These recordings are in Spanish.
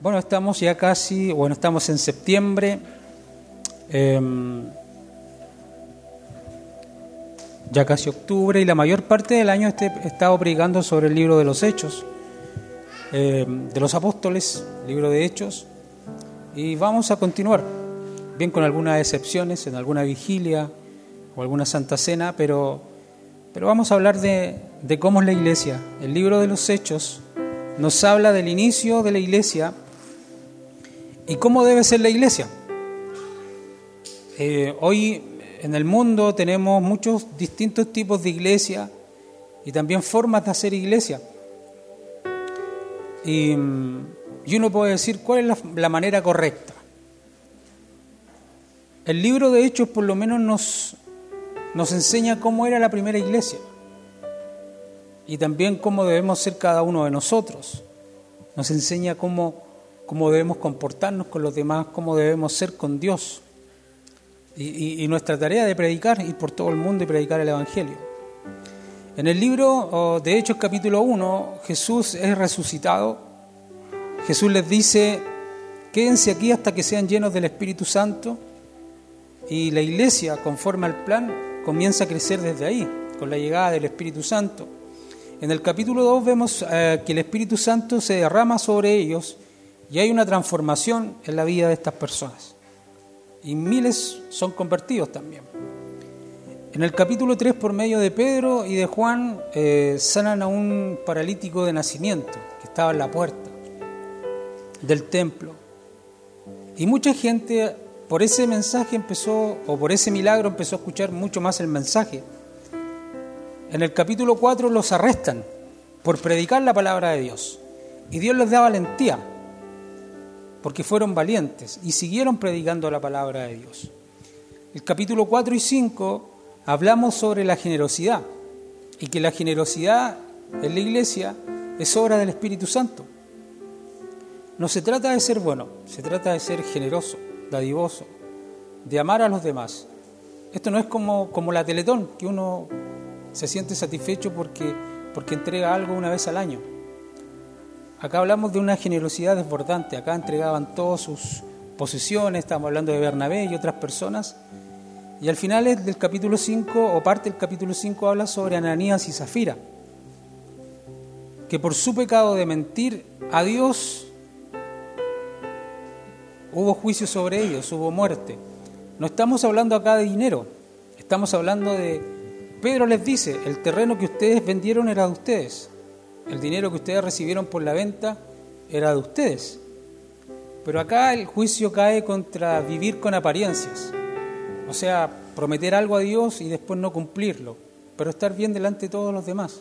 Bueno, estamos ya casi, bueno, estamos en septiembre. em, ya casi octubre y la mayor parte del año este- he estado predicando sobre el libro de los Hechos, em, de los apóstoles, libro de Hechos, y vamos a continuar, bien con algunas excepciones, en alguna vigilia o alguna santa cena, pero, pero vamos a hablar de, de cómo es la iglesia. El libro de los Hechos nos habla del inicio de la iglesia y cómo debe ser la iglesia. Eh, hoy en el mundo tenemos muchos distintos tipos de iglesia y también formas de hacer iglesia. Y, mm, y uno puede decir cuál es la, la manera correcta. El libro de Hechos por lo menos nos, nos enseña cómo era la primera iglesia y también cómo debemos ser cada uno de nosotros. Nos enseña cómo, cómo debemos comportarnos con los demás, cómo debemos ser con Dios. Y, nuestra tarea de predicar, ir por todo el mundo y predicar el Evangelio. En el libro de Hechos capítulo 1, Jesús es resucitado. Jesús les dice, quédense aquí hasta que sean llenos del Espíritu Santo. Y la iglesia, conforme al plan, comienza a crecer desde ahí, con la llegada del Espíritu Santo. En el capítulo 2 vemos eh, que el Espíritu Santo se derrama sobre ellos y hay una transformación en la vida de estas personas. Y miles son convertidos también. En el capítulo 3, por medio de Pedro y de Juan, eh, sanan a un paralítico de nacimiento que estaba en la puerta del templo. Y mucha gente por ese mensaje empezó, o por ese milagro empezó a escuchar mucho más el mensaje. En el capítulo 4 los arrestan por predicar la palabra de Dios. Y Dios les da valentía, porque fueron valientes y siguieron predicando la palabra de Dios. El capítulo 4 y 5 hablamos sobre la generosidad y que la generosidad en la iglesia es obra del Espíritu Santo. No se trata de ser bueno, se trata de ser generoso, dadivoso, de amar a los demás. Esto no es como, como la Teletón, que uno se siente satisfecho porque, porque entrega algo una vez al año. Acá hablamos de una generosidad desbordante, acá entregaban todas sus posesiones, estamos hablando de Bernabé y otras personas, y al final del capítulo 5, o parte del capítulo 5, habla sobre Ananías y Zafira, que por su pecado de mentir a Dios hubo juicio sobre ellos, hubo muerte. No estamos hablando acá de dinero, estamos hablando de... Pedro les dice, el terreno que ustedes vendieron era de ustedes, el dinero que ustedes recibieron por la venta era de ustedes. Pero acá el juicio cae contra vivir con apariencias, o sea, prometer algo a Dios y después no cumplirlo, pero estar bien delante de todos los demás.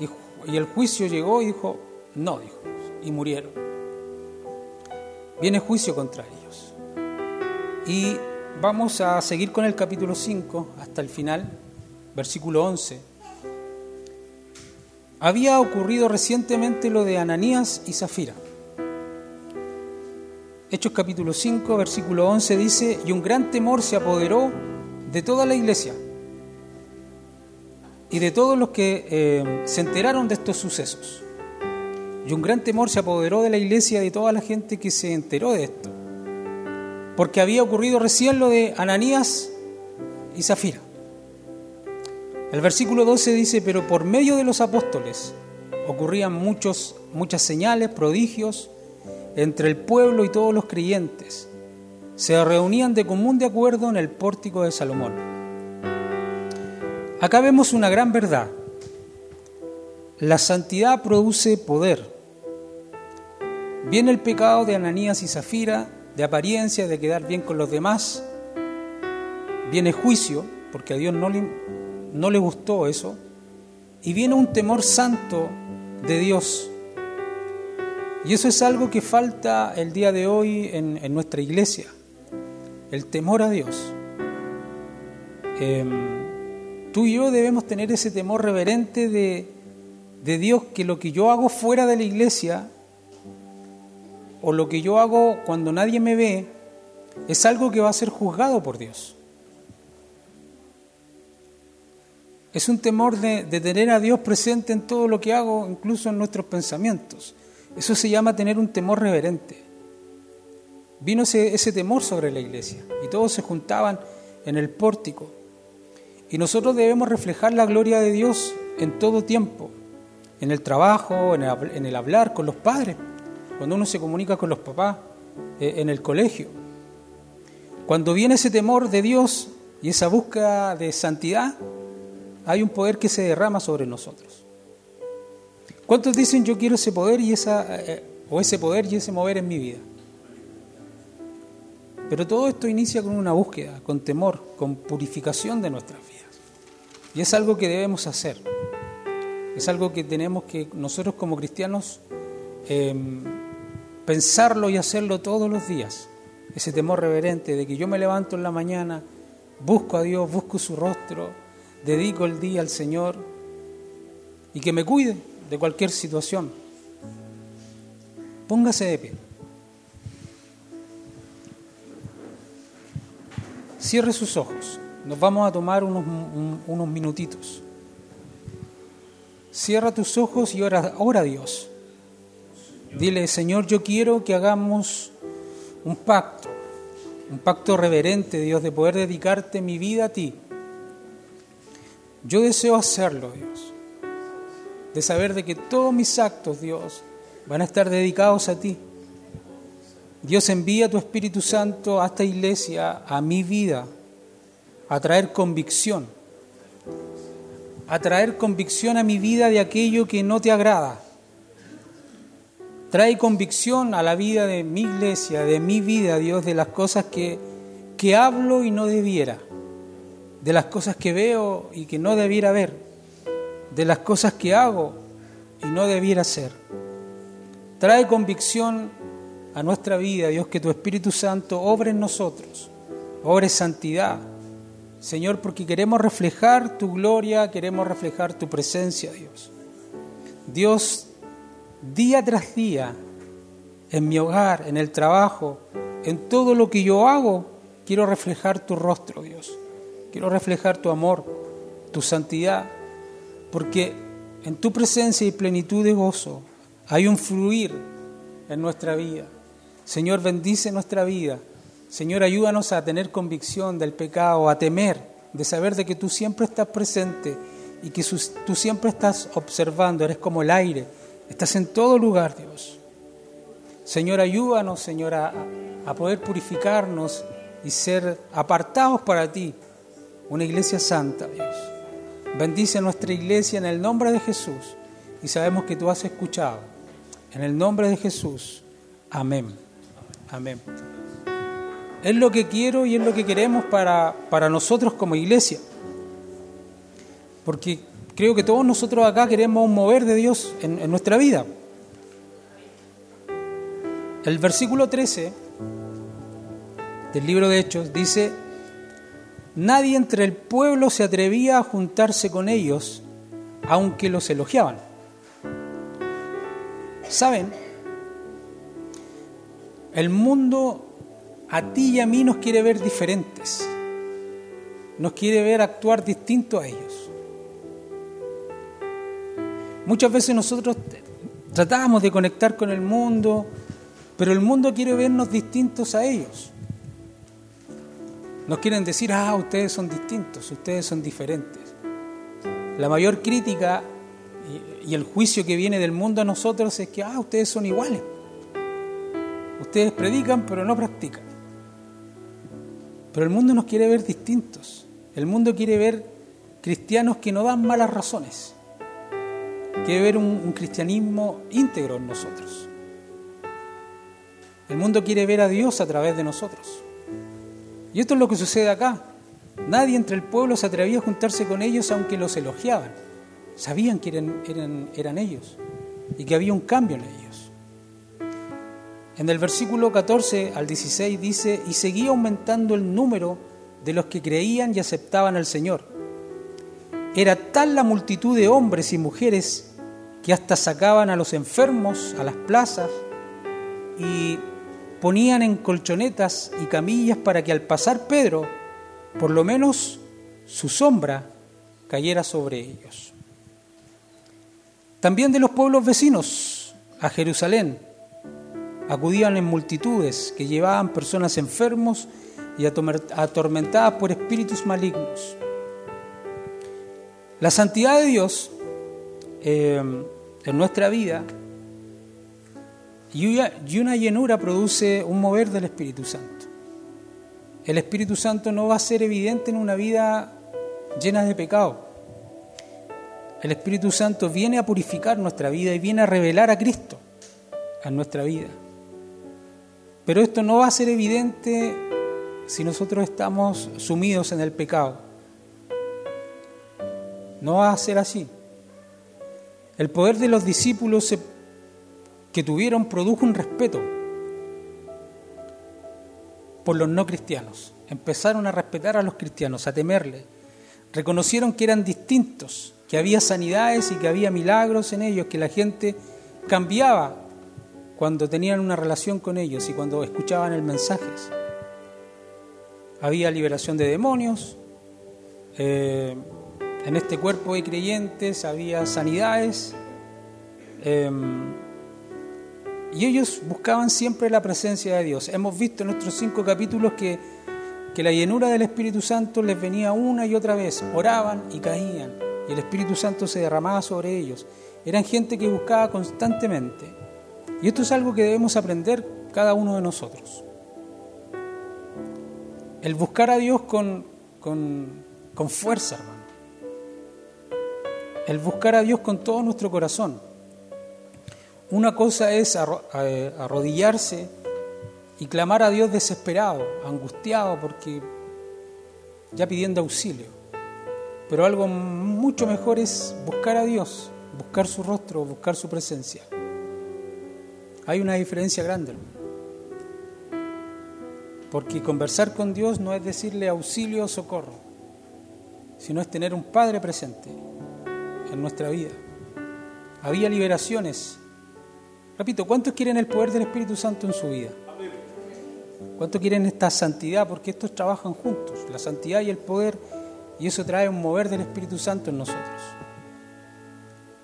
Y, el juicio llegó y dijo, no, dijo, y murieron. Viene juicio contra ellos. Y vamos a seguir con el capítulo 5 hasta el final, versículo 11. Había ocurrido recientemente lo de Ananías y Zafira. Hechos capítulo 5, versículo 11 dice, y un gran temor se apoderó de toda la iglesia y de todos los que eh, se enteraron de estos sucesos. Y un gran temor se apoderó de la iglesia y de toda la gente que se enteró de esto. Porque había ocurrido recién lo de Ananías y Zafira. El versículo 12 dice, pero por medio de los apóstoles ocurrían muchos, muchas señales, prodigios entre el pueblo y todos los creyentes. Se reunían de común de acuerdo en el pórtico de Salomón. Acá vemos una gran verdad. La santidad produce poder. Viene el pecado de Ananías y Zafira, de apariencia, de quedar bien con los demás. Viene juicio, porque a Dios no le, no le gustó eso. Y viene un temor santo de Dios. Y eso es algo que falta el día de hoy en, en nuestra iglesia. El temor a Dios. Em, tú y yo debemos tener ese temor reverente de, de Dios que lo que yo hago fuera de la iglesia o lo que yo hago cuando nadie me ve es algo que va a ser juzgado por Dios. Es un temor de, tener a Dios presente en todo lo que hago, incluso en nuestros pensamientos. Eso se llama tener un temor reverente. Vino ese, temor sobre la iglesia y todos se juntaban en el pórtico. Y nosotros debemos reflejar la gloria de Dios en todo tiempo, en el trabajo, en el, en el hablar con los padres, cuando uno se comunica con los papás, eh, en el colegio. Cuando viene ese temor de Dios y esa búsqueda de santidad, hay un poder que se derrama sobre nosotros. ¿Cuántos dicen yo quiero ese poder y esa, eh, o ese poder y ese mover en mi vida? Pero todo esto inicia con una búsqueda, con temor, con purificación de nuestras vidas. Y es algo que debemos hacer. Es algo que tenemos que nosotros como cristianos em, pensarlo y hacerlo todos los días. Ese temor reverente de que yo me levanto en la mañana, busco a Dios, busco su rostro, dedico el día al Señor y que me cuide de cualquier situación. Póngase de pie. Cierre sus ojos. Nos vamos a tomar unos, unos minutitos. Cierra tus ojos y ora, ora a Dios. Dile, Señor, yo quiero que hagamos un pacto, un pacto reverente, Dios, de poder dedicarte mi vida a ti. Yo deseo hacerlo, Dios, de saber de que todos mis actos, Dios, van a estar dedicados a ti. Dios envía tu Espíritu Santo a esta iglesia, a mi vida, a traer convicción, a traer convicción a mi vida de aquello que no te agrada. Trae convicción a la vida de mi iglesia, de mi vida, Dios, de las cosas que, que hablo y no debiera, de las cosas que veo y que no debiera ver, de las cosas que hago y no debiera hacer. Trae convicción a nuestra vida, Dios, que tu Espíritu Santo obre en nosotros, obre santidad. Señor, porque queremos reflejar tu gloria, queremos reflejar tu presencia, Dios. Dios, día tras día, en mi hogar, en el trabajo, en todo lo que yo hago, quiero reflejar tu rostro, Dios. Quiero reflejar tu amor, tu santidad, porque en tu presencia y plenitud de gozo hay un fluir en nuestra vida. Señor, bendice nuestra vida. Señor, ayúdanos a tener convicción del pecado, a temer, de saber de que tú siempre estás presente y que tú siempre estás observando, eres como el aire, estás en todo lugar, Dios. Señor, ayúdanos, Señor, a, a poder purificarnos y ser apartados para ti, una iglesia santa, Dios. Bendice nuestra iglesia en el nombre de Jesús y sabemos que tú has escuchado. En el nombre de Jesús. Amén. Amén. Es lo que quiero y es lo que queremos para, para nosotros como iglesia. Porque creo que todos nosotros acá queremos un mover de Dios en, en nuestra vida. El versículo 13 del libro de Hechos dice, nadie entre el pueblo se atrevía a juntarse con ellos, aunque los elogiaban. ¿Saben? El mundo a ti y a mí nos quiere ver diferentes, nos quiere ver actuar distinto a ellos. Muchas veces nosotros tratamos de conectar con el mundo, pero el mundo quiere vernos distintos a ellos. Nos quieren decir, ah, ustedes son distintos, ustedes son diferentes. La mayor crítica y el juicio que viene del mundo a nosotros es que, ah, ustedes son iguales. Ustedes predican pero no practican. Pero el mundo nos quiere ver distintos. El mundo quiere ver cristianos que no dan malas razones. Quiere ver un, un cristianismo íntegro en nosotros. El mundo quiere ver a Dios a través de nosotros. Y esto es lo que sucede acá. Nadie entre el pueblo se atrevía a juntarse con ellos aunque los elogiaban. Sabían que eran, ellos y que había un cambio en ellos. En el versículo 14 al 16 dice, y seguía aumentando el número de los que creían y aceptaban al Señor. Era tal la multitud de hombres y mujeres que hasta sacaban a los enfermos a las plazas y ponían en colchonetas y camillas para que al pasar Pedro, por lo menos su sombra cayera sobre ellos. También de los pueblos vecinos a Jerusalén. Acudían en multitudes que llevaban personas enfermos y atormentadas por espíritus malignos. La santidad de Dios eh, en nuestra vida y una llenura produce un mover del Espíritu Santo. El Espíritu Santo no va a ser evidente en una vida llena de pecado. El Espíritu Santo viene a purificar nuestra vida y viene a revelar a Cristo en nuestra vida. Pero esto no va a ser evidente si nosotros estamos sumidos en el pecado. No va a ser así. El poder de los discípulos que tuvieron produjo un respeto por los no cristianos. Empezaron a respetar a los cristianos, a temerle. Reconocieron que eran distintos, que había sanidades y que había milagros en ellos, que la gente cambiaba cuando tenían una relación con ellos y cuando escuchaban el mensaje. Había liberación de demonios, eh, en este cuerpo de creyentes había sanidades em, y ellos buscaban siempre la presencia de Dios. Hemos visto en nuestros cinco capítulos que, que la llenura del Espíritu Santo les venía una y otra vez, oraban y caían y el Espíritu Santo se derramaba sobre ellos. Eran gente que buscaba constantemente. Y esto es algo que debemos aprender cada uno de nosotros. El buscar a Dios con, con, con fuerza, hermano el buscar a Dios con todo nuestro corazón. Una cosa es eh, arrodillarse y clamar a Dios desesperado, angustiado, porque ya pidiendo auxilio. Pero algo mucho mejor es buscar a Dios, buscar su rostro, buscar su presencia. Hay una diferencia grande. Porque conversar con Dios no es decirle auxilio o socorro, sino es tener un Padre presente en nuestra vida. Había liberaciones. Repito, ¿cuántos quieren el poder del Espíritu Santo en su vida? ¿Cuántos quieren esta santidad? Porque estos trabajan juntos, la santidad y el poder, y eso trae un mover del Espíritu Santo en nosotros.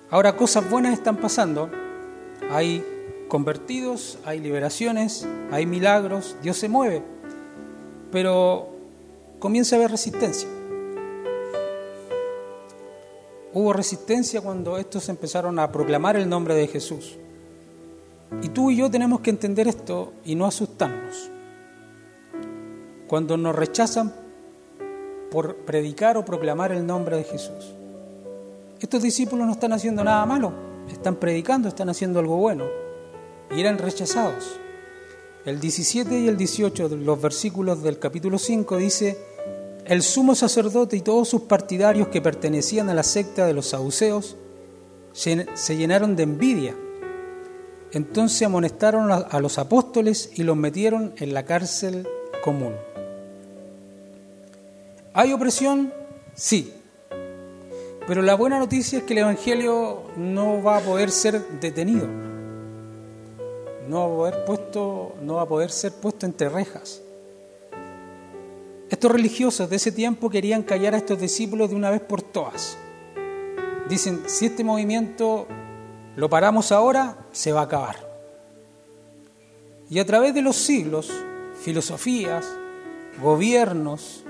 Ahora cosas buenas están pasando, hay convertidos, hay liberaciones, hay milagros, Dios se mueve, pero comienza a haber resistencia. Hubo resistencia cuando estos empezaron a proclamar el nombre de Jesús. Y tú y yo tenemos que entender esto y no asustarnos. Cuando nos rechazan por predicar o proclamar el nombre de Jesús. Estos discípulos no están haciendo nada malo, están predicando, están haciendo algo bueno. Y eran rechazados. El 17 y el 18 de los versículos del capítulo 5 dice, el sumo sacerdote y todos sus partidarios que pertenecían a la secta de los saduceos se llenaron de envidia. Entonces amonestaron a los apóstoles y los metieron en la cárcel común. ¿Hay opresión? Sí. Pero la buena noticia es que el Evangelio no va a poder ser detenido. No va a poder, a poder ser puesto entre rejas. Estos religiosos de ese tiempo querían callar a estos discípulos de una vez por todas. Dicen, si este movimiento lo paramos ahora, se va a acabar. Y a través de los siglos, filosofías, gobiernos,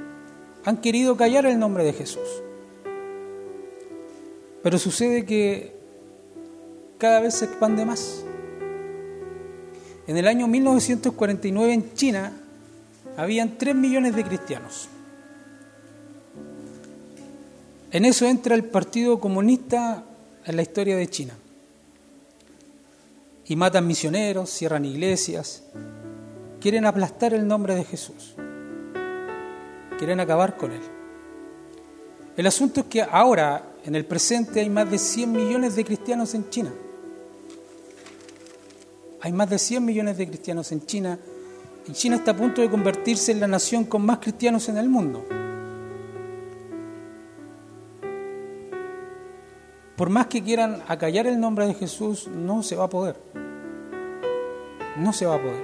han querido callar el nombre de Jesús. Pero sucede que cada vez se expande más. En el año 1949 en China habían 3 millones de cristianos. En eso entra el Partido Comunista en la historia de China. Y matan misioneros, cierran iglesias, quieren aplastar el nombre de Jesús, quieren acabar con él. El asunto es que ahora, en el presente, hay más de 100 millones de cristianos en China. Hay más de 100 millones de cristianos en China y China está a punto de convertirse en la nación con más cristianos en el mundo. Por más que quieran acallar el nombre de Jesús, no se va a poder. No se va a poder.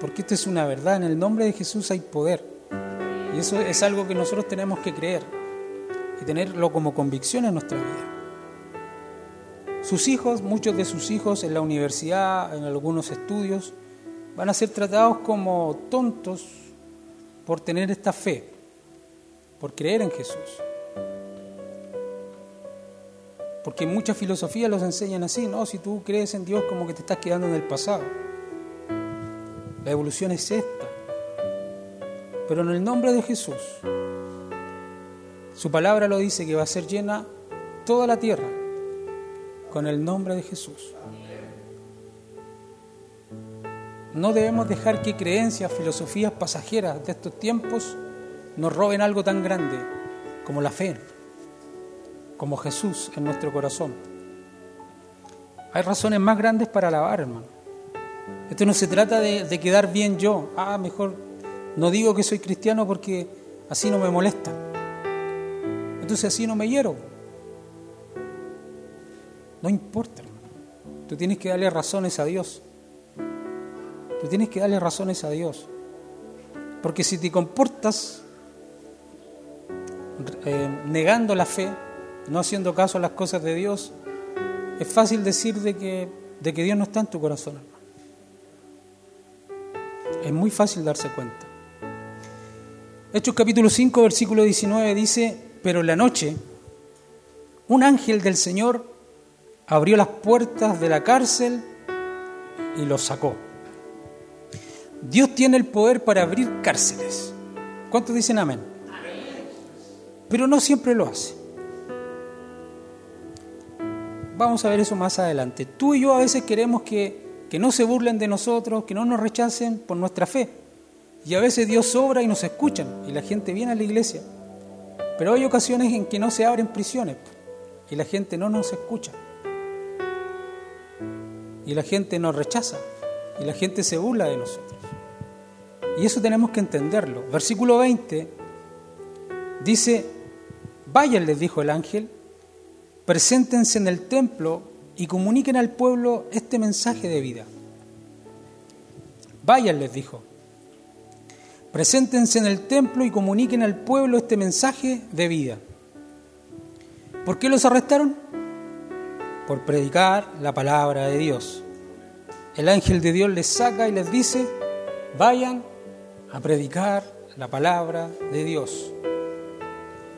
Porque esto es una verdad. En el nombre de Jesús hay poder. Y eso es algo que nosotros tenemos que creer y tenerlo como convicción en nuestra vida. Sus hijos, muchos de sus hijos en la universidad, en algunos estudios, van a ser tratados como tontos por tener esta fe, por creer en Jesús. Porque muchas filosofías los enseñan así, ¿no? Si tú crees en Dios como que te estás quedando en el pasado. La evolución es esta. Pero en el nombre de Jesús, su palabra lo dice que va a ser llena toda la tierra con el nombre de Jesús. No debemos dejar que creencias, filosofías pasajeras de estos tiempos nos roben algo tan grande como la fe como Jesús en nuestro corazón. Hay razones más grandes para alabar, hermano. Esto no se trata de, quedar bien yo. Ah, mejor no digo que soy cristiano porque así no me molesta. Entonces así no me hiero. No importa, hermano. Tú tienes que darle razones a Dios. Tú tienes que darle razones a Dios. Porque si te comportas eh, negando la fe, no haciendo caso a las cosas de Dios, es fácil decir de que, de que Dios no está en tu corazón, Es muy fácil darse cuenta. Hechos capítulo 5, versículo 19 dice, pero en la noche un ángel del Señor abrió las puertas de la cárcel y los sacó. Dios tiene el poder para abrir cárceles. ¿Cuántos dicen amén? Pero no siempre lo hace. Vamos a ver eso más adelante. Tú y yo a veces queremos que, no se burlen de nosotros, que no nos rechacen por nuestra fe. Y a veces Dios sobra y nos escuchan y la gente viene a la iglesia. Pero hay ocasiones en que no se abren prisiones y la gente no nos escucha. Y la gente nos rechaza y la gente se burla de nosotros. Y eso tenemos que entenderlo. Versículo 20 dice, vayan, les dijo el ángel, preséntense en el templo y comuniquen al pueblo este mensaje de vida. Vayan, les dijo. Preséntense en el templo y comuniquen al pueblo este mensaje de vida. ¿Por qué los arrestaron? Por predicar la palabra de Dios. El ángel de Dios les saca y les dice, vayan a predicar la palabra de Dios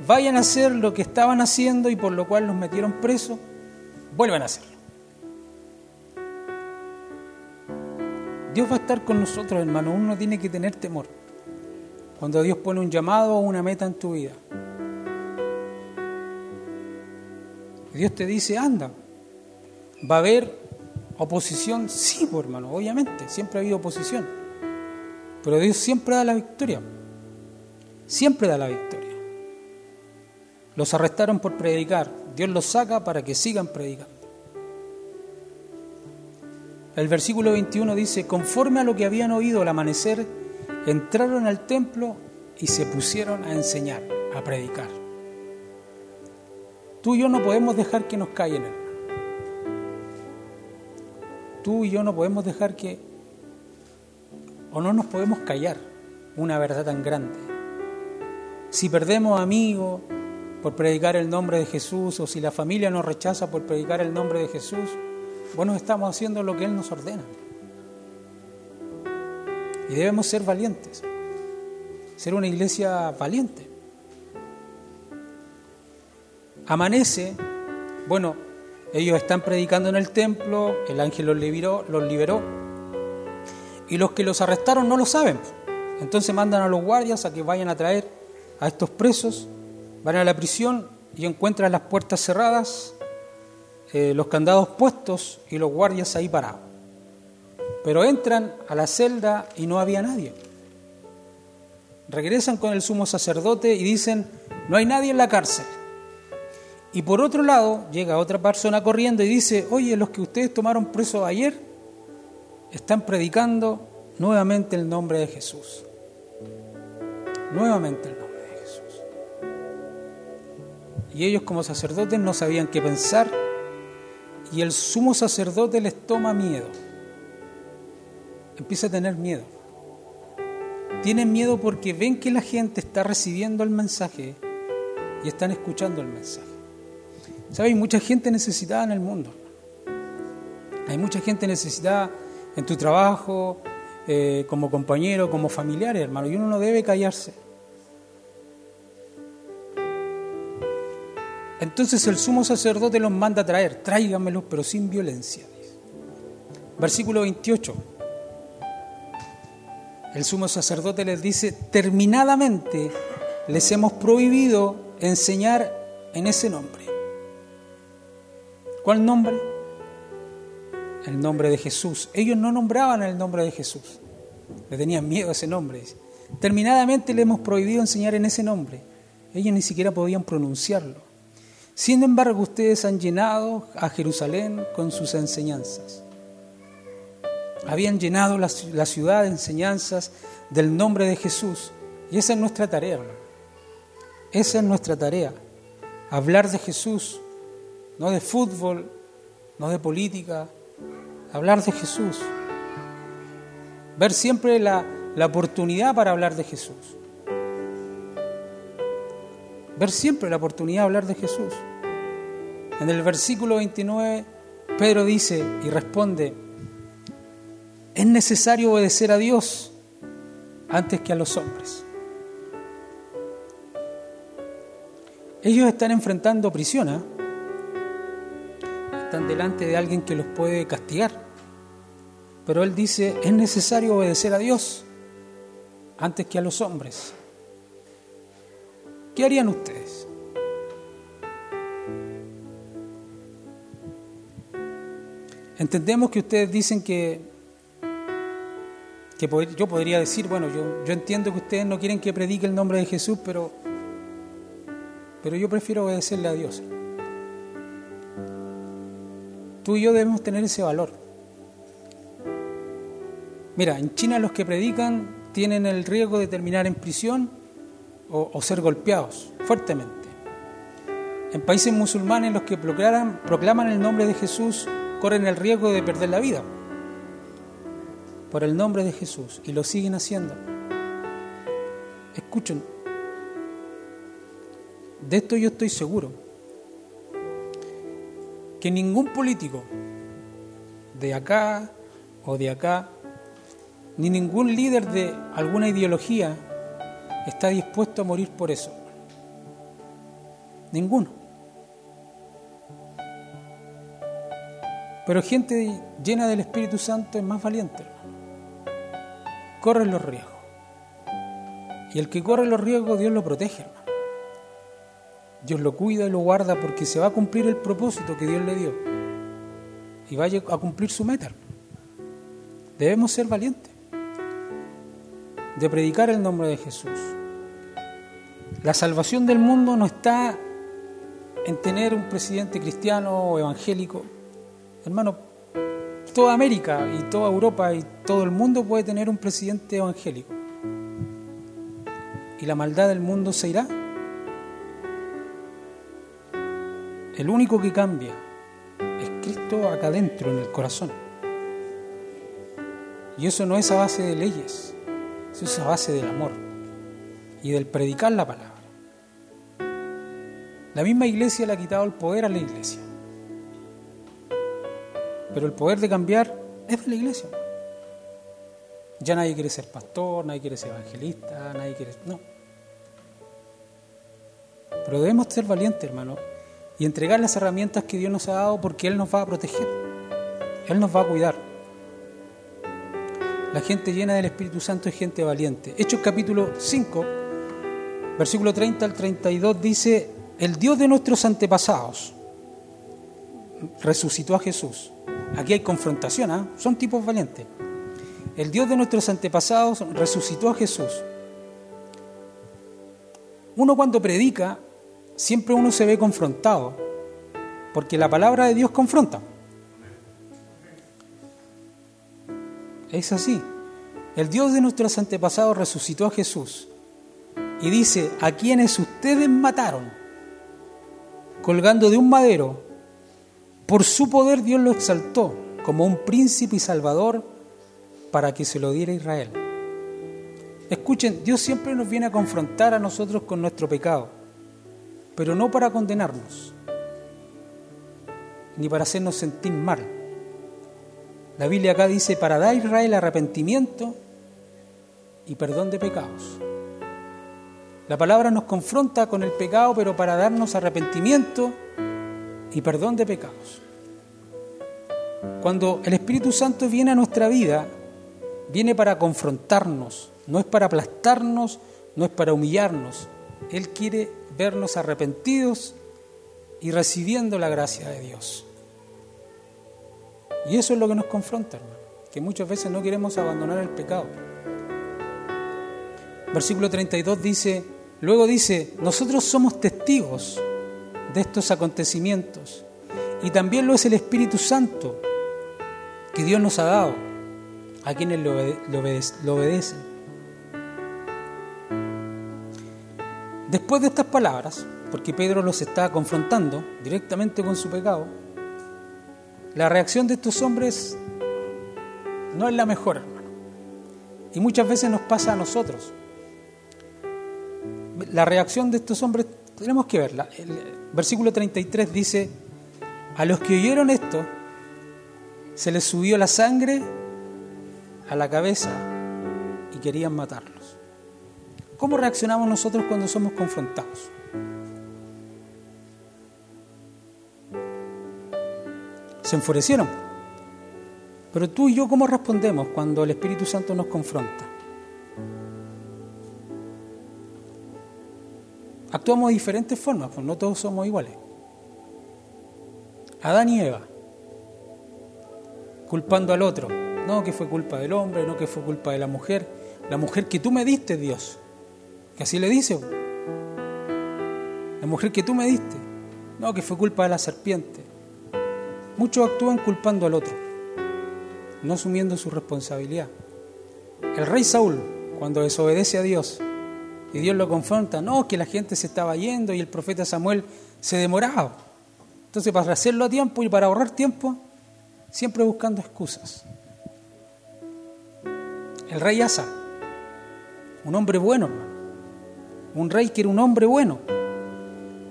vayan a hacer lo que estaban haciendo y por lo cual los metieron presos, vuelvan a hacerlo. Dios va a estar con nosotros, hermano. Uno tiene que tener temor. Cuando Dios pone un llamado o una meta en tu vida. Dios te dice, anda. ¿Va a haber oposición? Sí, pues, hermano, obviamente. Siempre ha habido oposición. Pero Dios siempre da la victoria. Siempre da la victoria. Los arrestaron por predicar. Dios los saca para que sigan predicando. El versículo 21 dice, conforme a lo que habían oído al amanecer, entraron al templo y se pusieron a enseñar, a predicar. Tú y yo no podemos dejar que nos callen, Tú y yo no podemos dejar que, o no nos podemos callar una verdad tan grande. Si perdemos amigos, por predicar el nombre de Jesús o si la familia nos rechaza por predicar el nombre de Jesús, bueno, estamos haciendo lo que Él nos ordena. Y debemos ser valientes, ser una iglesia valiente. Amanece, bueno, ellos están predicando en el templo, el ángel los liberó, los liberó, y los que los arrestaron no lo saben. Entonces mandan a los guardias a que vayan a traer a estos presos Van a la prisión y encuentran las puertas cerradas, eh, los candados puestos y los guardias ahí parados. Pero entran a la celda y no había nadie. Regresan con el sumo sacerdote y dicen, no hay nadie en la cárcel. Y por otro lado llega otra persona corriendo y dice, oye, los que ustedes tomaron presos ayer están predicando nuevamente el nombre de Jesús. Nuevamente el Y ellos como sacerdotes no sabían qué pensar y el sumo sacerdote les toma miedo. Empieza a tener miedo. Tienen miedo porque ven que la gente está recibiendo el mensaje y están escuchando el mensaje. ¿Sabes? Hay mucha gente necesitada en el mundo. Hay mucha gente necesitada en tu trabajo, eh, como compañero, como familiar, hermano, y uno no debe callarse. Entonces el sumo sacerdote los manda a traer, tráiganmelos, pero sin violencia. Versículo 28. El sumo sacerdote les dice, terminadamente les hemos prohibido enseñar en ese nombre. ¿Cuál nombre? El nombre de Jesús. Ellos no nombraban el nombre de Jesús. Le tenían miedo a ese nombre. Terminadamente le hemos prohibido enseñar en ese nombre. Ellos ni siquiera podían pronunciarlo. Sin embargo, ustedes han llenado a Jerusalén con sus enseñanzas. Habían llenado la, ciudad de enseñanzas del nombre de Jesús. Y esa es nuestra tarea, Esa es nuestra tarea. Hablar de Jesús, no de fútbol, no de política. Hablar de Jesús. Ver siempre la, la oportunidad para hablar de Jesús ver siempre la oportunidad de hablar de Jesús. En el versículo 29, Pedro dice y responde, es necesario obedecer a Dios antes que a los hombres. Ellos están enfrentando prisión, ¿eh? están delante de alguien que los puede castigar, pero él dice, es necesario obedecer a Dios antes que a los hombres. ¿Qué harían ustedes? Entendemos que ustedes dicen que, que yo podría decir, bueno, yo, yo entiendo que ustedes no quieren que predique el nombre de Jesús, pero, pero yo prefiero obedecerle a Dios. Tú y yo debemos tener ese valor. Mira, en China los que predican tienen el riesgo de terminar en prisión o, ser golpeados fuertemente. En países musulmanes los que proclaman el nombre de Jesús corren el riesgo de perder la vida por el nombre de Jesús y lo siguen haciendo. Escuchen, de esto yo estoy seguro, que ningún político de acá o de acá, ni ningún líder de alguna ideología está dispuesto a morir por eso. Ninguno. Pero gente llena del Espíritu Santo es más valiente. Corre los riesgos. Y el que corre los riesgos, Dios lo protege, hermano. Dios lo cuida y lo guarda porque se va a cumplir el propósito que Dios le dio. Y va a cumplir su meta. Debemos ser valientes. De predicar el nombre de Jesús. La salvación del mundo no está en tener un presidente cristiano o evangélico Hermano, toda América y toda Europa y todo el mundo puede tener un presidente evangélico. ¿Y la maldad del mundo se irá? El único que cambia es Cristo acá adentro, en el corazón. Y eso no es a base de leyes, eso es a base del amor y del predicar la palabra. La misma iglesia le ha quitado el poder a la iglesia. Pero el poder de cambiar es de la iglesia. Ya nadie quiere ser pastor, nadie quiere ser evangelista, nadie quiere... No. Pero debemos ser valientes, hermano, y entregar las herramientas que Dios nos ha dado porque Él nos va a proteger. Él nos va a cuidar. La gente llena del Espíritu Santo es gente valiente. Hechos capítulo 5, versículo 30 al 32 dice, el Dios de nuestros antepasados resucitó a Jesús Aquí hay confrontación, ¿ah? son tipos valientes. El Dios de nuestros antepasados resucitó a Jesús. Uno cuando predica, siempre uno se ve confrontado, porque la palabra de Dios confronta. Es así. El Dios de nuestros antepasados resucitó a Jesús y dice, a quienes ustedes mataron, colgando de un madero, por su poder Dios lo exaltó como un príncipe y salvador para que se lo diera a Israel. Escuchen, Dios siempre nos viene a confrontar a nosotros con nuestro pecado, pero no para condenarnos, ni para hacernos sentir mal. La Biblia acá dice, para dar a Israel arrepentimiento y perdón de pecados. La palabra nos confronta con el pecado, pero para darnos arrepentimiento y perdón de pecados. Cuando el Espíritu Santo viene a nuestra vida, viene para confrontarnos, no es para aplastarnos, no es para humillarnos. Él quiere vernos arrepentidos y recibiendo la gracia de Dios. Y eso es lo que nos confronta, hermano, que muchas veces no queremos abandonar el pecado. Versículo 32 dice, luego dice, nosotros somos testigos de estos acontecimientos y también lo es el Espíritu Santo que Dios nos ha dado a quienes lo, obedecen. Después de estas palabras, porque Pedro los está confrontando directamente con su pecado, la reacción de estos hombres no es la mejor, hermano. Y muchas veces nos pasa a nosotros. La reacción de estos hombres, tenemos que verla. El versículo 33 dice, a los que oyeron esto, se les subió la sangre a la cabeza y querían matarlos. ¿Cómo reaccionamos nosotros cuando somos confrontados? Se enfurecieron. Pero tú y yo, ¿cómo respondemos cuando el Espíritu Santo nos confronta? Actuamos de diferentes formas, pues no todos somos iguales. Adán y Eva, culpando al otro. No que fue culpa del hombre, no que fue culpa de la mujer. La mujer que tú me diste, Dios. Que así le dice. La mujer que tú me diste. No, que fue culpa de la serpiente. Muchos actúan culpando al otro, no asumiendo su responsabilidad. El rey Saúl, cuando desobedece a Dios y Dios lo confronta, no, que la gente se estaba yendo y el profeta Samuel se demoraba. Entonces, para hacerlo a tiempo y para ahorrar tiempo, siempre buscando excusas. El rey Asa, un hombre bueno, un rey que era un hombre bueno,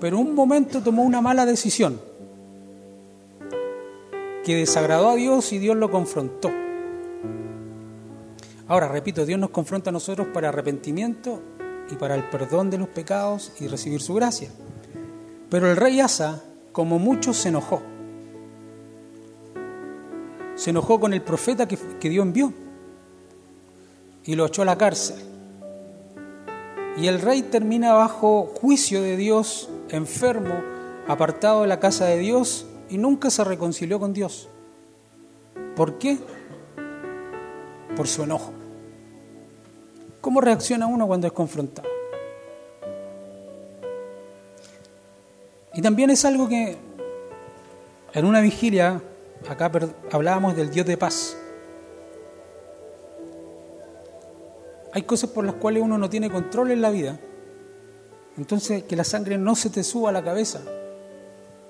pero un momento tomó una mala decisión que desagradó a Dios y Dios lo confrontó. Ahora, repito, Dios nos confronta a nosotros para arrepentimiento y para el perdón de los pecados y recibir su gracia. Pero el rey Asa, como muchos, se enojó. Se enojó con el profeta que, que Dios envió y lo echó a la cárcel. Y el rey termina bajo juicio de Dios, enfermo, apartado de la casa de Dios y nunca se reconcilió con Dios. ¿Por qué? Por su enojo. ¿Cómo reacciona uno cuando es confrontado? Y también es algo que en una vigilia, acá hablábamos del Dios de paz. Hay cosas por las cuales uno no tiene control en la vida. Entonces, que la sangre no se te suba a la cabeza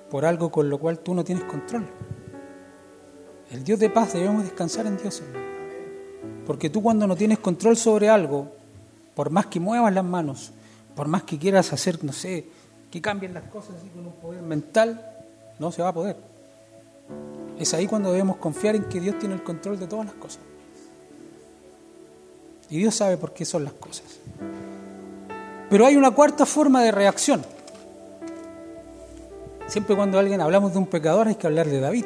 por algo con lo cual tú no tienes control. El Dios de paz debemos descansar en Dios, hermano. Porque tú cuando no tienes control sobre algo, por más que muevas las manos, por más que quieras hacer, no sé, que cambien las cosas así con un poder mental, no se va a poder. Es ahí cuando debemos confiar en que Dios tiene el control de todas las cosas. Y Dios sabe por qué son las cosas. Pero hay una cuarta forma de reacción. Siempre cuando alguien hablamos de un pecador hay que hablar de David.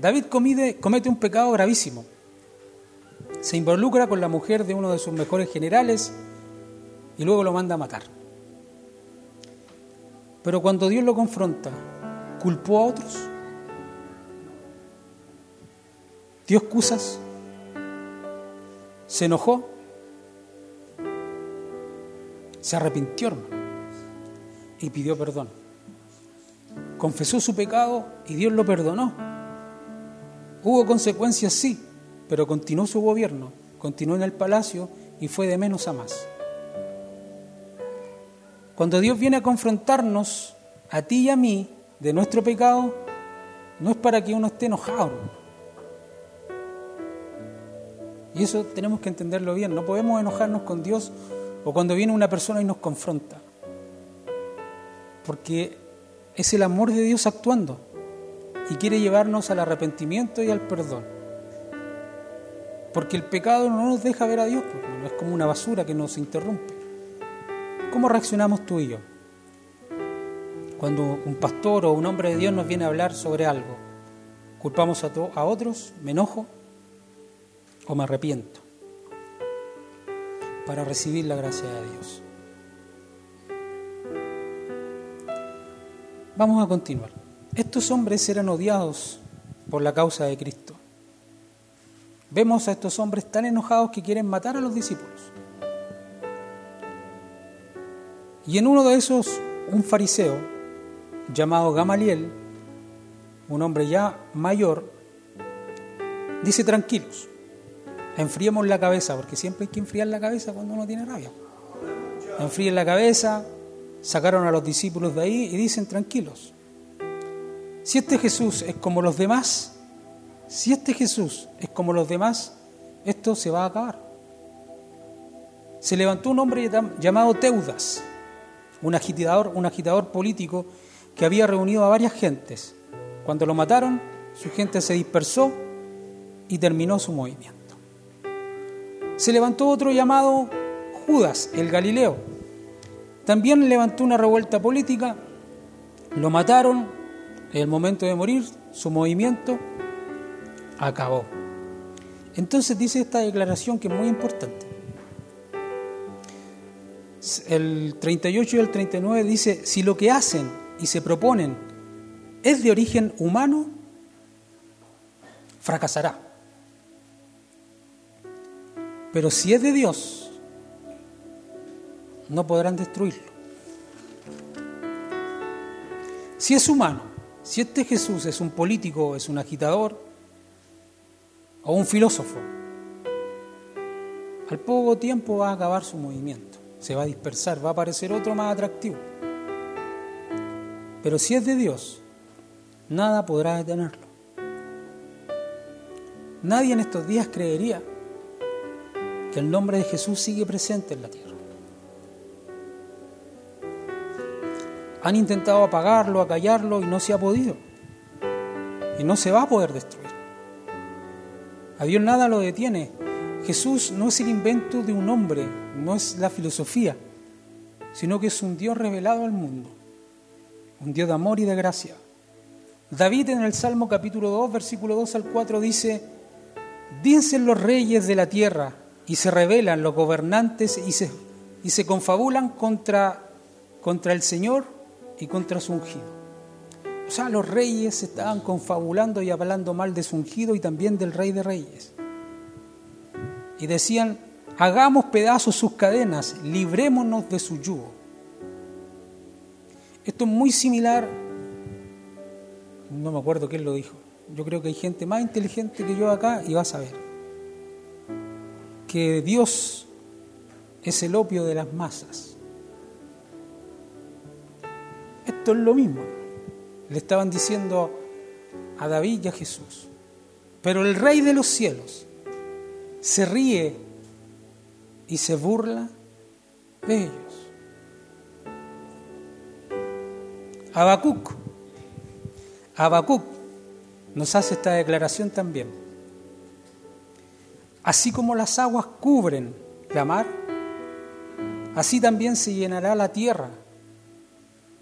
David comete un pecado gravísimo. Se involucra con la mujer de uno de sus mejores generales y luego lo manda a matar. Pero cuando Dios lo confronta, ¿culpó a otros? ¿Dio excusas? ¿Se enojó? Se arrepintió, hermano, y pidió perdón confesó su pecado y Dios lo perdonó. Hubo consecuencias, sí, pero continuó su gobierno, continuó en el palacio y fue de menos a más. Cuando Dios viene a confrontarnos, a ti y a mí, de nuestro pecado, no es para que uno esté enojado. Y eso tenemos que entenderlo bien. No podemos enojarnos con Dios o cuando viene una persona y nos confronta. Porque es el amor de Dios actuando. y quiere llevarnos al arrepentimiento y al perdón. Porque el pecado no nos deja ver a Dios, no es como una basura que nos interrumpe. ¿Cómo reaccionamos tú y yo? Cuando un pastor o un hombre de Dios nos viene a hablar sobre algo, ¿culpamos a, a otros? ¿Me enojo? ¿O me arrepiento? Para recibir la gracia de Dios. Vamos a continuar. Estos hombres eran odiados por la causa de Cristo. Vemos a estos hombres tan enojados que quieren matar a los discípulos. Y en uno de esos, un fariseo llamado Gamaliel, un hombre ya mayor, dice tranquilos, enfriemos la cabeza, porque siempre hay que enfriar la cabeza cuando uno tiene rabia. Enfríen la cabeza, sacaron a los discípulos de ahí y dicen tranquilos, si este Jesús es como los demás, si este Jesús es como los demás, esto se va a acabar. Se levantó un hombre llamado Teudas, un agitador, un agitador político que había reunido a varias gentes. Cuando lo mataron, su gente se dispersó y terminó su movimiento. Se levantó otro llamado Judas, el Galileo. También levantó una revuelta política, lo mataron, en el momento de morir, su movimiento acabó. Entonces dice esta declaración que es muy importante. El 38 y el 39 dice, si lo que hacen y se proponen es de origen humano, fracasará. Pero si es de Dios, no podrán destruirlo. Si es humano, si este Jesús es un político, es un agitador o un filósofo, al poco tiempo va a acabar su movimiento, se va a dispersar, va a aparecer otro más atractivo. Pero si es de Dios, nada podrá detenerlo. Nadie en estos días creería que el nombre de Jesús sigue presente en la tierra. Han intentado apagarlo, acallarlo y no se ha podido. Y no se va a poder destruir. A Dios nada lo detiene. Jesús no es el invento de un hombre, no es la filosofía, sino que es un Dios revelado al mundo, un Dios de amor y de gracia. David en el Salmo capítulo 2, versículo 2 al 4 dice, dicen los reyes de la tierra y se rebelan los gobernantes y se, confabulan contra, contra el Señor y contra su ungido. O sea, los reyes estaban confabulando y hablando mal de su ungido y también del rey de reyes. Y decían, hagamos pedazos sus cadenas, librémonos de su yugo. Esto es muy similar, no me acuerdo quién lo dijo, yo creo que hay gente más inteligente que yo acá y va a saber que Dios es el opio de las masas. Esto es lo mismo. Le estaban diciendo a David y a Jesús. Pero el rey de los cielos se ríe y se burla de ellos. Habacuc, Habacuc nos hace esta declaración también. Así como las aguas cubren la mar, así también se llenará la tierra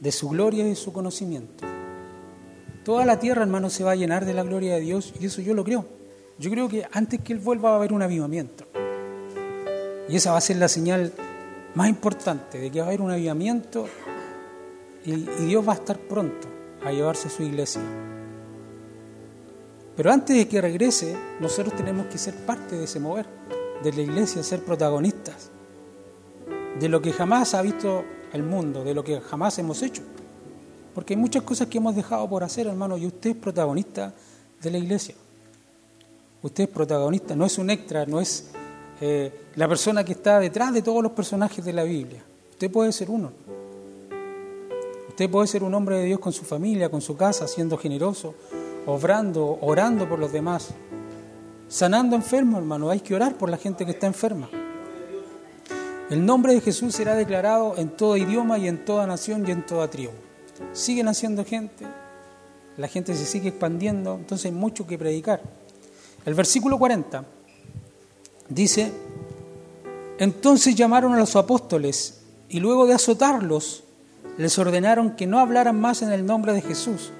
de su gloria y de su conocimiento. Toda la tierra, hermano, se va a llenar de la gloria de Dios y eso yo lo creo. Yo creo que antes que Él vuelva va a haber un avivamiento. Y esa va a ser la señal más importante de que va a haber un avivamiento y, Dios va a estar pronto a llevarse a su iglesia. Pero antes de que regrese, nosotros tenemos que ser parte de ese mover, de la iglesia, ser protagonistas, de lo que jamás ha visto el mundo, de lo que jamás hemos hecho. Porque hay muchas cosas que hemos dejado por hacer, hermano, y usted es protagonista de la iglesia. Usted es protagonista, no es un extra, no es eh, la persona que está detrás de todos los personajes de la Biblia. Usted puede ser uno. Usted puede ser un hombre de Dios con su familia, con su casa, siendo generoso, obrando, orando por los demás, sanando enfermos, hermano. Hay que orar por la gente que está enferma. El nombre de Jesús será declarado en todo idioma y en toda nación y en toda tribu. Sigue naciendo gente, la gente se sigue expandiendo, entonces hay mucho que predicar. El versículo 40 dice, entonces llamaron a los apóstoles y luego de azotarlos, les ordenaron que no hablaran más en el nombre de Jesús.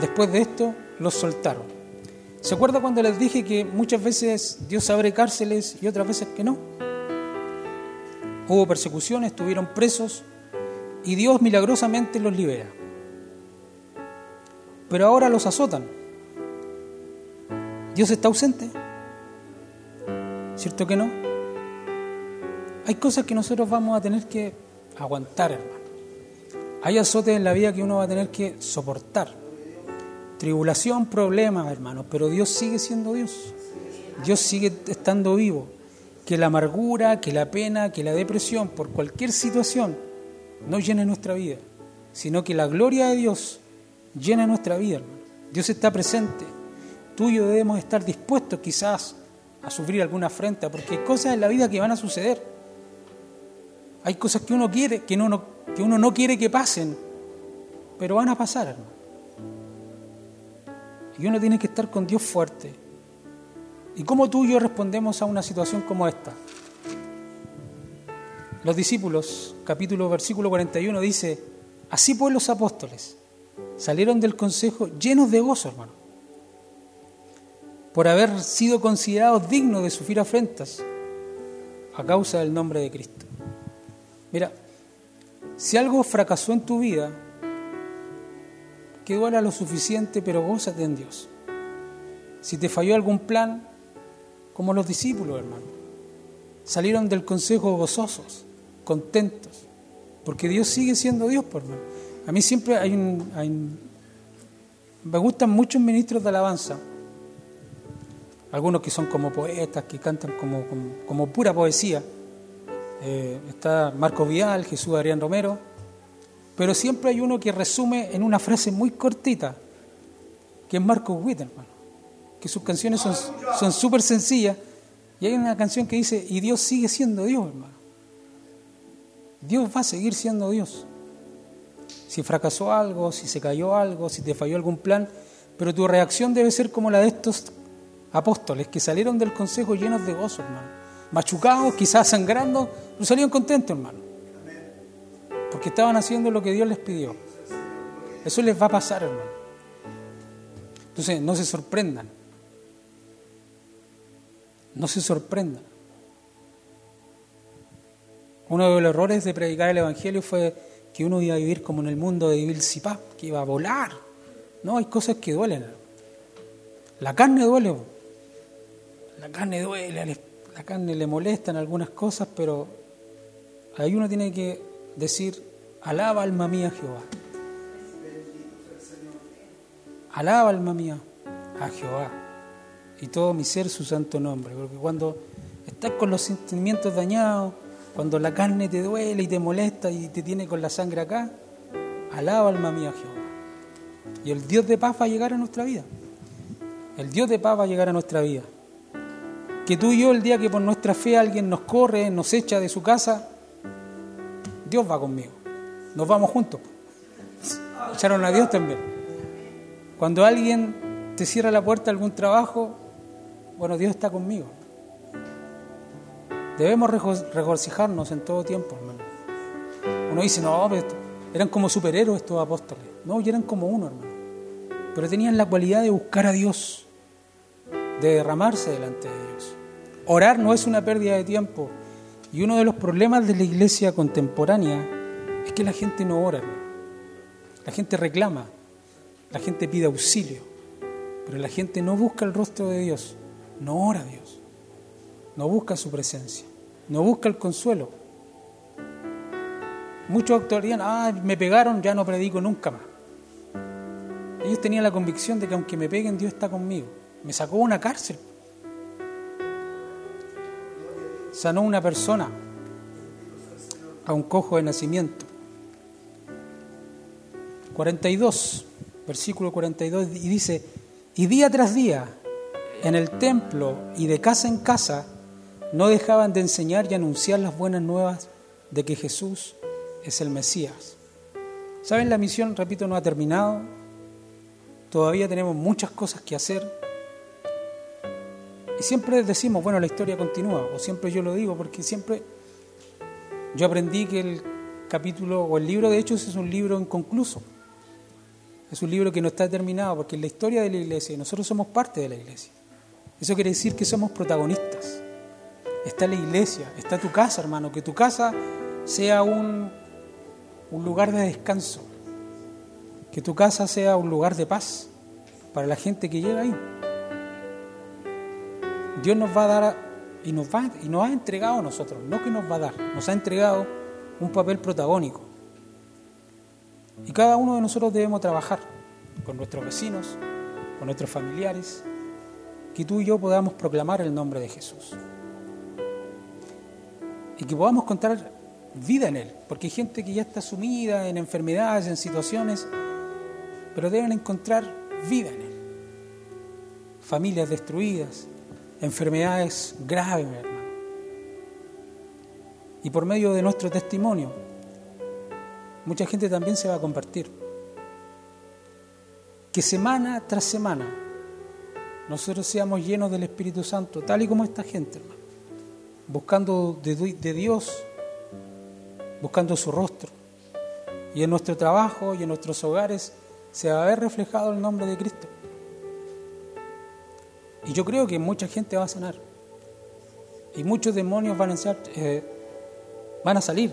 Después de esto, los soltaron. ¿Se acuerda cuando les dije que muchas veces Dios abre cárceles y otras veces que no? Hubo persecuciones, estuvieron presos y Dios milagrosamente los libera. Pero ahora los azotan. ¿Dios está ausente? ¿Cierto que no? Hay cosas que nosotros vamos a tener que aguantar, hermano. Hay azotes en la vida que uno va a tener que soportar. Tribulación, problemas, hermano, pero Dios sigue siendo Dios. Dios sigue estando vivo. Que la amargura, que la pena, que la depresión, por cualquier situación, no llene nuestra vida, sino que la gloria de Dios llena nuestra vida, hermano. Dios está presente. Tú y yo debemos estar dispuestos quizás a sufrir alguna afrenta, porque hay cosas en la vida que van a suceder. Hay cosas que uno quiere, que uno, que uno no quiere que pasen, pero van a pasar, hermano. Y uno tiene que estar con Dios fuerte. ¿Y cómo tú y yo respondemos a una situación como esta? Los discípulos, capítulo, versículo 41, dice, así pues los apóstoles salieron del consejo llenos de gozo, hermano, por haber sido considerados dignos de sufrir afrentas a causa del nombre de Cristo. Mira, si algo fracasó en tu vida, que duela lo suficiente, pero gózate en Dios. Si te falló algún plan, como los discípulos, hermano, salieron del consejo gozosos, contentos, porque Dios sigue siendo Dios, por hermano. A mí siempre hay un, Me gustan muchos ministros de alabanza, algunos que son como poetas, que cantan como, como, pura poesía. Eh, está Marco Vial, Jesús Adrián Romero, pero siempre hay uno que resume en una frase muy cortita, que es Marco Witt, hermano, que sus canciones son súper sencillas, y hay una canción que dice, y Dios sigue siendo Dios, hermano. Dios va a seguir siendo Dios. Si fracasó algo, si se cayó algo, si te falló algún plan, pero tu reacción debe ser como la de estos apóstoles que salieron del consejo llenos de gozo, hermano. Machucados, quizás sangrando, pero salieron contentos, hermano porque estaban haciendo lo que Dios les pidió. Eso les va a pasar, hermano. Entonces, no se sorprendan. No se sorprendan. Uno de los errores de predicar el Evangelio fue que uno iba a vivir como en el mundo de Bill Sipap, que iba a volar. No, hay cosas que duelen. La carne duele. La carne duele, la carne le molesta en algunas cosas, pero ahí uno tiene que decir, alaba alma mía Jehová. Alaba alma mía a Jehová y todo mi ser su santo nombre, porque cuando estás con los sentimientos dañados, cuando la carne te duele y te molesta y te tiene con la sangre acá, alaba alma mía Jehová. Y el Dios de paz va a llegar a nuestra vida. El Dios de paz va a llegar a nuestra vida. Que tú y yo el día que por nuestra fe alguien nos corre, nos echa de su casa, Dios va conmigo. Nos vamos juntos. Echaron a Dios también. Cuando alguien te cierra la puerta a algún trabajo, bueno, Dios está conmigo. Debemos regocijarnos en todo tiempo, hermano. Uno dice, no, eran como superhéroes estos apóstoles. No, y eran como uno, hermano. Pero tenían la cualidad de buscar a Dios, de derramarse delante de Dios. Orar no es una pérdida de tiempo, y uno de los problemas de la iglesia contemporánea es que la gente no ora. La gente reclama, la gente pide auxilio, pero la gente no busca el rostro de Dios, no ora a Dios, no busca su presencia, no busca el consuelo. Muchos actuarían, ah, me pegaron, ya no predico nunca más. Ellos tenían la convicción de que aunque me peguen, Dios está conmigo. Me sacó una cárcel, sanó una persona a un cojo de nacimiento. 42, versículo 42, y dice, y día tras día, en el templo y de casa en casa, no dejaban de enseñar y anunciar las buenas nuevas de que Jesús es el Mesías. ¿Saben? La misión, repito, no ha terminado. todavía tenemos muchas cosas que hacer. Y siempre decimos, bueno, la historia continúa, o siempre yo lo digo, porque siempre yo aprendí que el capítulo o el libro de Hechos es un libro inconcluso. Es un libro que no está terminado, porque es la historia de la iglesia y nosotros somos parte de la iglesia. Eso quiere decir que somos protagonistas. Está la iglesia, está tu casa, hermano, que tu casa sea un, un lugar de descanso, que tu casa sea un lugar de paz para la gente que llega ahí. Dios nos va a dar y nos, va, y nos ha entregado a nosotros, no que nos va a dar, nos ha entregado un papel protagónico. Y cada uno de nosotros debemos trabajar con nuestros vecinos, con nuestros familiares, que tú y yo podamos proclamar el nombre de Jesús. Y que podamos contar vida en Él, porque hay gente que ya está sumida en enfermedades, en situaciones, pero deben encontrar vida en Él. Familias destruidas, enfermedades graves, mi hermano. Y por medio de nuestro testimonio, mucha gente también se va a compartir. Que semana tras semana nosotros seamos llenos del Espíritu Santo, tal y como esta gente, hermano, buscando de, Dios buscando su rostro. Y en nuestro trabajo y en nuestros hogares se va a ver reflejado el nombre de Cristo. Y yo creo que mucha gente va a sanar. Y muchos demonios van a, ser, eh, van a salir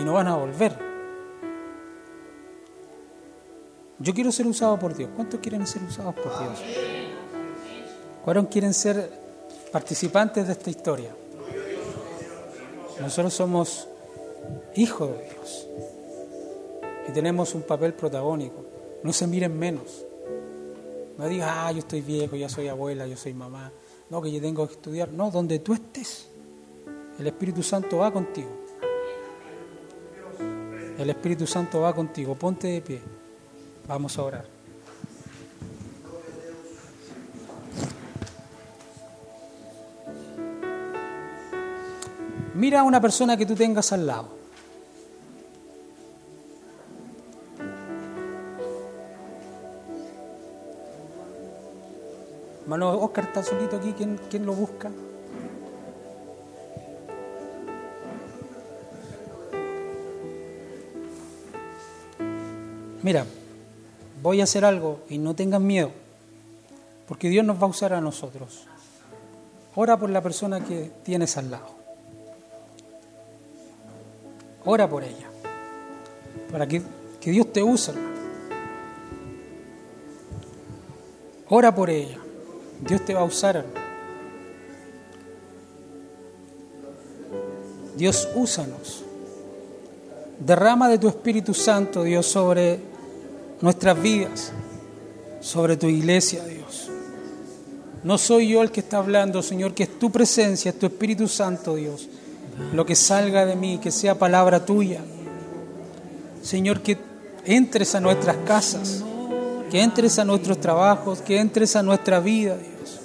y no van a volver. Yo quiero ser usado por Dios. ¿Cuántos quieren ser usados por Dios? ¿Cuántos quieren ser participantes de esta historia? Nosotros somos hijo de Dios. Y tenemos un papel protagónico. No se miren menos. No digas, ah, yo estoy viejo, ya soy abuela, yo soy mamá. No, que yo tengo que estudiar. No, donde tú estés, el Espíritu Santo va contigo. El Espíritu Santo va contigo. Ponte de pie. Vamos a orar. Mira a una persona que tú tengas al lado. Hermano Oscar está solito aquí, ¿quién, quién lo busca? Mira, voy a hacer algo y no tengan miedo, porque Dios nos va a usar a nosotros. Ora por la persona que tienes al lado. Ora por ella. Para que, que Dios te use. Ora por ella. Dios te va a usar. Dios, úsanos. Derrama de tu Espíritu Santo, Dios, sobre nuestras vidas, sobre tu iglesia, Dios. No soy yo el que está hablando, Señor, que es tu presencia, es tu Espíritu Santo, Dios lo que salga de mí, que sea palabra tuya. Señor, que entres a nuestras casas, que entres a nuestros trabajos, que entres a nuestra vida, Dios.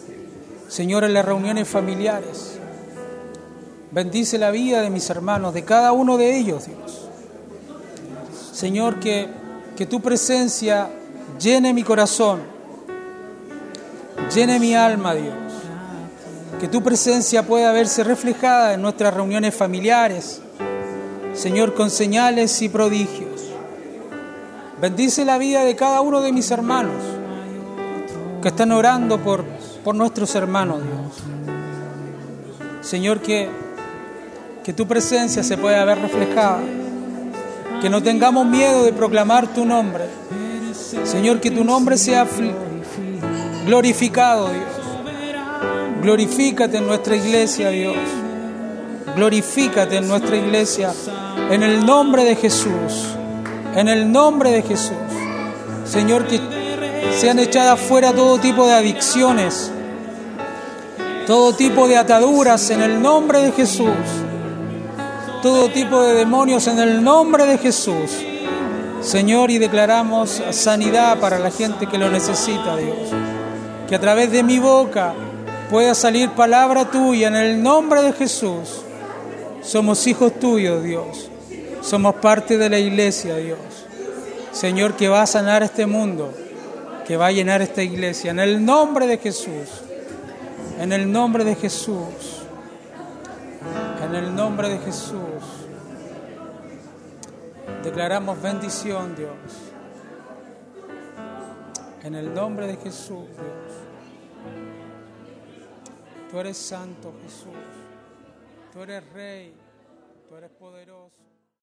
Señor, en las reuniones familiares. Bendice la vida de mis hermanos, de cada uno de ellos, Dios. Señor, que, que tu presencia llene mi corazón, llene mi alma, Dios que tu presencia pueda verse reflejada en nuestras reuniones familiares, Señor, con señales y prodigios. Bendice la vida de cada uno de mis hermanos que están orando por, por nuestros hermanos, Dios. Señor, que, que tu presencia se pueda ver reflejada, que no tengamos miedo de proclamar tu nombre. Señor, que tu nombre sea glorificado, Dios. Glorifícate en nuestra iglesia, Dios. Glorifícate en nuestra iglesia. En el nombre de Jesús. En el nombre de Jesús. Señor, que sean echadas fuera todo tipo de adicciones. Todo tipo de ataduras en el nombre de Jesús. Todo tipo de demonios en el nombre de Jesús. Señor, y declaramos sanidad para la gente que lo necesita, Dios. Que a través de mi boca pueda salir palabra tuya en el nombre de Jesús. Somos hijos tuyos, Dios. Somos parte de la iglesia, Dios. Señor, que va a sanar este mundo, que va a llenar esta iglesia. En el nombre de Jesús. En el nombre de Jesús. En el nombre de Jesús. Declaramos bendición, Dios. En el nombre de Jesús, Dios. Tú eres santo, Jesús. Tú eres rey. Tú eres poderoso.